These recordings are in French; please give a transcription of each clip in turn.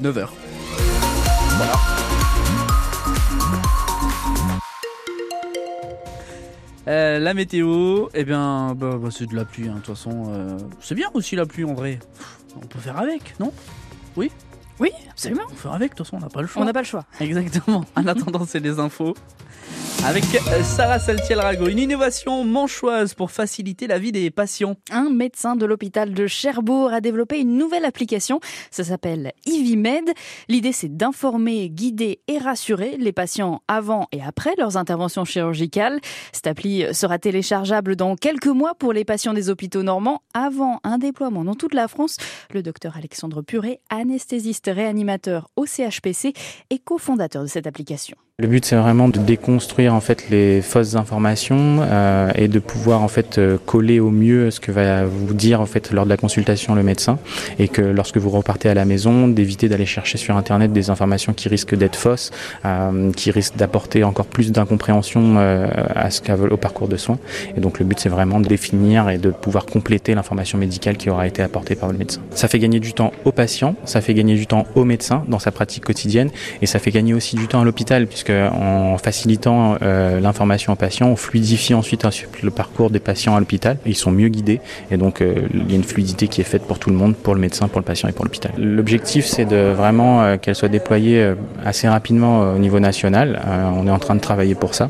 9h. Euh, la météo, eh bien, bah, bah, c'est de la pluie, hein, de toute façon. euh, c'est bien aussi la pluie en vrai. On peut faire avec, non? Oui, absolument. On peut faire avec, de toute façon, on n'a pas le choix. On n'a pas le choix. Exactement. En attendant, c'est les infos. Avec euh, Sarah Saltiel-Rago, une innovation manchoise pour faciliter la vie des patients. Un médecin de l'hôpital de Cherbourg a développé une nouvelle application. Ça s'appelle IviMed. L'idée, c'est d'informer, guider et rassurer les patients avant et après leurs interventions chirurgicales. Cette appli sera téléchargeable dans quelques mois pour les patients des hôpitaux normands avant un déploiement dans toute la France. Le docteur Alexandre Puré, anesthésiste réanimateur au CHPC et cofondateur de cette application. Le but c'est vraiment de déconstruire en fait les fausses informations euh, et de pouvoir en fait euh, coller au mieux ce que va vous dire en fait lors de la consultation le médecin et que lorsque vous repartez à la maison d'éviter d'aller chercher sur internet des informations qui risquent d'être fausses, euh, qui risquent d'apporter encore plus d'incompréhension euh, à ce au parcours de soins. Et donc le but c'est vraiment de définir et de pouvoir compléter l'information médicale qui aura été apportée par le médecin. Ça fait gagner du temps au patient, ça fait gagner du temps au médecin dans sa pratique quotidienne et ça fait gagner aussi du temps à l'hôpital puisque en facilitant euh, l'information aux patients, on fluidifie ensuite le parcours des patients à l'hôpital. Ils sont mieux guidés et donc euh, il y a une fluidité qui est faite pour tout le monde, pour le médecin, pour le patient et pour l'hôpital. L'objectif c'est de vraiment euh, qu'elle soit déployée assez rapidement au niveau national. On est en train de travailler pour ça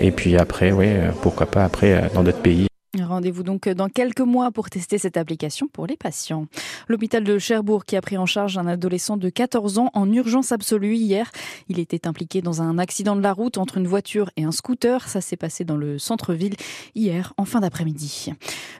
et puis après, oui, pourquoi pas après dans d'autres pays. Rendez-vous donc dans quelques mois pour tester cette application pour les patients. L'hôpital de Cherbourg qui a pris en charge un adolescent de 14 ans en urgence absolue hier. Il était impliqué dans un accident de la route entre une voiture et un scooter. Ça s'est passé dans le centre-ville hier en fin d'après-midi.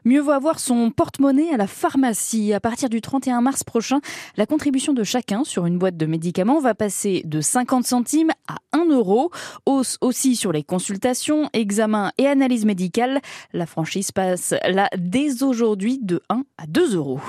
Mieux vaut avoir son porte-monnaie à la pharmacie. À partir du 31 mars prochain, la contribution de chacun sur une boîte de médicaments va passer de 50 centimes à 1 euro. Hausse aussi sur les consultations, examens et analyses médicales. La franchise passe là dès aujourd'hui de 1 à 2 euros.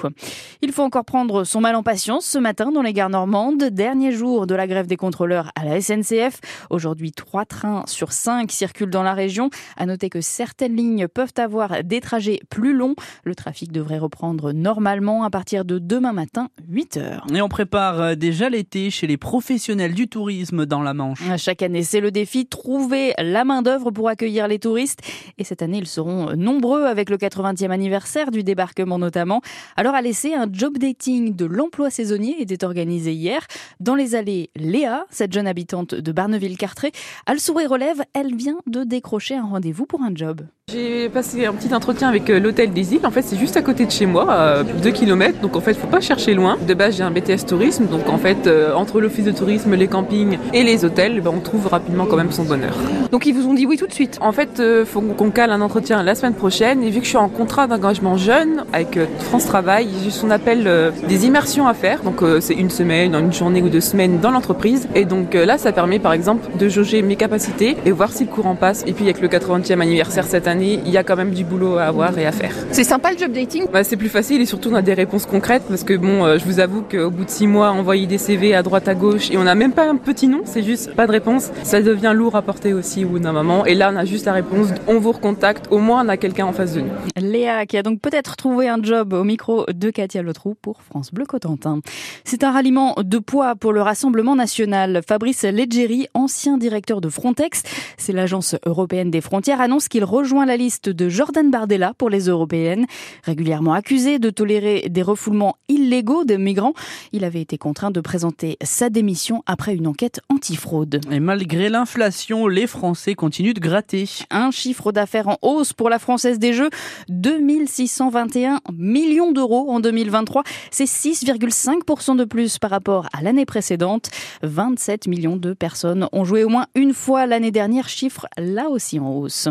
Il faut encore prendre son mal en patience ce matin dans les gares normandes. Dernier jour de la grève des contrôleurs à la SNCF. Aujourd'hui, 3 trains sur 5 circulent dans la région. À noter que certaines lignes peuvent avoir des trajets plus longs. Le trafic devrait reprendre normalement à partir de demain matin, 8 heures. Et on prépare euh, déjà l'été chez les professionnels du tourisme dans la Manche. Chaque année, c'est le défi, trouver la main-d'œuvre pour accueillir les touristes. Et cette année, ils seront nombreux avec le 80e anniversaire du débarquement notamment. Alors, à laisser un job dating de l'emploi saisonnier était organisé hier. Dans les allées, Léa, cette jeune habitante de Barneville-Cartré, a le sourire relève, elle vient de décrocher un rendez-vous pour un job. J'ai passé un petit entretien avec euh, l'hôtel des îles. En fait, c'est juste à côté de chez moi, à 2 km. Donc, en fait, faut pas chercher loin. De base, j'ai un BTS tourisme. Donc, en fait, euh, entre l'office de tourisme, les campings et les hôtels, ben, on trouve rapidement quand même son bonheur. Donc ils vous ont dit oui tout de suite. En fait, euh, faut qu'on cale un entretien la semaine prochaine. Et vu que je suis en contrat d'engagement jeune avec France Travail, j'ai appelle euh, des immersions à faire. Donc, c'est une semaine, une journée ou deux semaines dans l'entreprise. Et donc là, ça permet par exemple de jauger mes capacités et voir si le courant passe. Et puis, avec le 80e anniversaire cette année, il y a quand même du boulot à avoir et à faire. C'est sympa le job dating. Bah, c'est plus facile et surtout on a des réponses concrètes parce que bon, euh, je vous avoue qu'au bout de six mois, envoyer des CV à droite à gauche et on n'a même pas un petit nom, c'est juste pas de réponse, ça devient lourd à porter aussi au bout d'un moment. Et là, on a juste la réponse, on vous recontacte, au moins on a quelqu'un en face de nous. Léa, qui a donc peut-être trouvé un job au micro de Katia Letroux pour France Bleu Cotentin. C'est un ralliement de poids pour le Rassemblement national. Fabrice Leggeri, ancien directeur de Frontex, c'est l'agence européenne des frontières, annonce qu'il rejoint la liste de Jordan Bardella pour les européennes. Régulièrement accusé de tolérer des refoulements illégaux de migrants, il avait été contraint de présenter sa démission après une enquête antifraude. Et malgré l'inflation, les Français continuent de gratter. Un chiffre d'affaires en hausse pour la Française des Jeux, 2621 millions d'euros en 2023. C'est 6,5% de plus par rapport à l'année précédente. 27 millions de personnes ont joué au moins une fois l'année dernière, chiffre là aussi en hausse.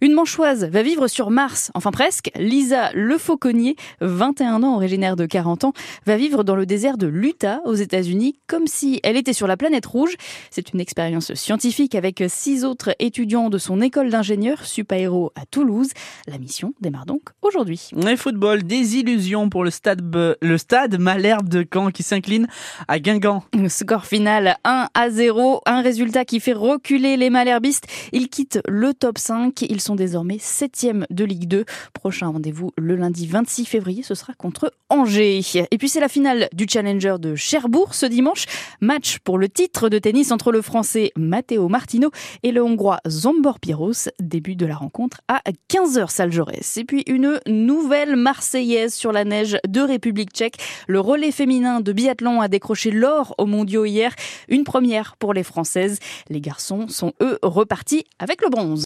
Une manchoise va vivre sur Mars, enfin presque. Lisa Le Fauconnier, 21 ans, originaire de 40 ans, va vivre dans le désert de l'Utah aux États-Unis comme si elle était sur la planète rouge. C'est une expérience scientifique avec six autres étudiants de son école d'ingénieur Supaéro à Toulouse. La mission démarre donc aujourd'hui. Et football, des illusions pour le stade, le stade Malherbe de Caen qui s'incline à Guingamp. Score final 1 à 0, un résultat qui fait reculer les Malherbistes. Ils quittent le top 5, ils sont désormais 7 de Ligue 2. Prochain rendez-vous le lundi 26 février, ce sera contre Angers. Et puis c'est la finale du Challenger de Cherbourg ce dimanche. Match pour le titre de tennis entre le français Matteo Martino et le hongrois Zombor Piros. Début de la rencontre à 15h salle Jaurès. Et puis une nouvelle Marseillaise sur la neige de République tchèque. Le relais féminin de biathlon a décroché l'or aux mondiaux hier. Une première pour les Françaises. Les garçons sont eux repartis avec le bronze.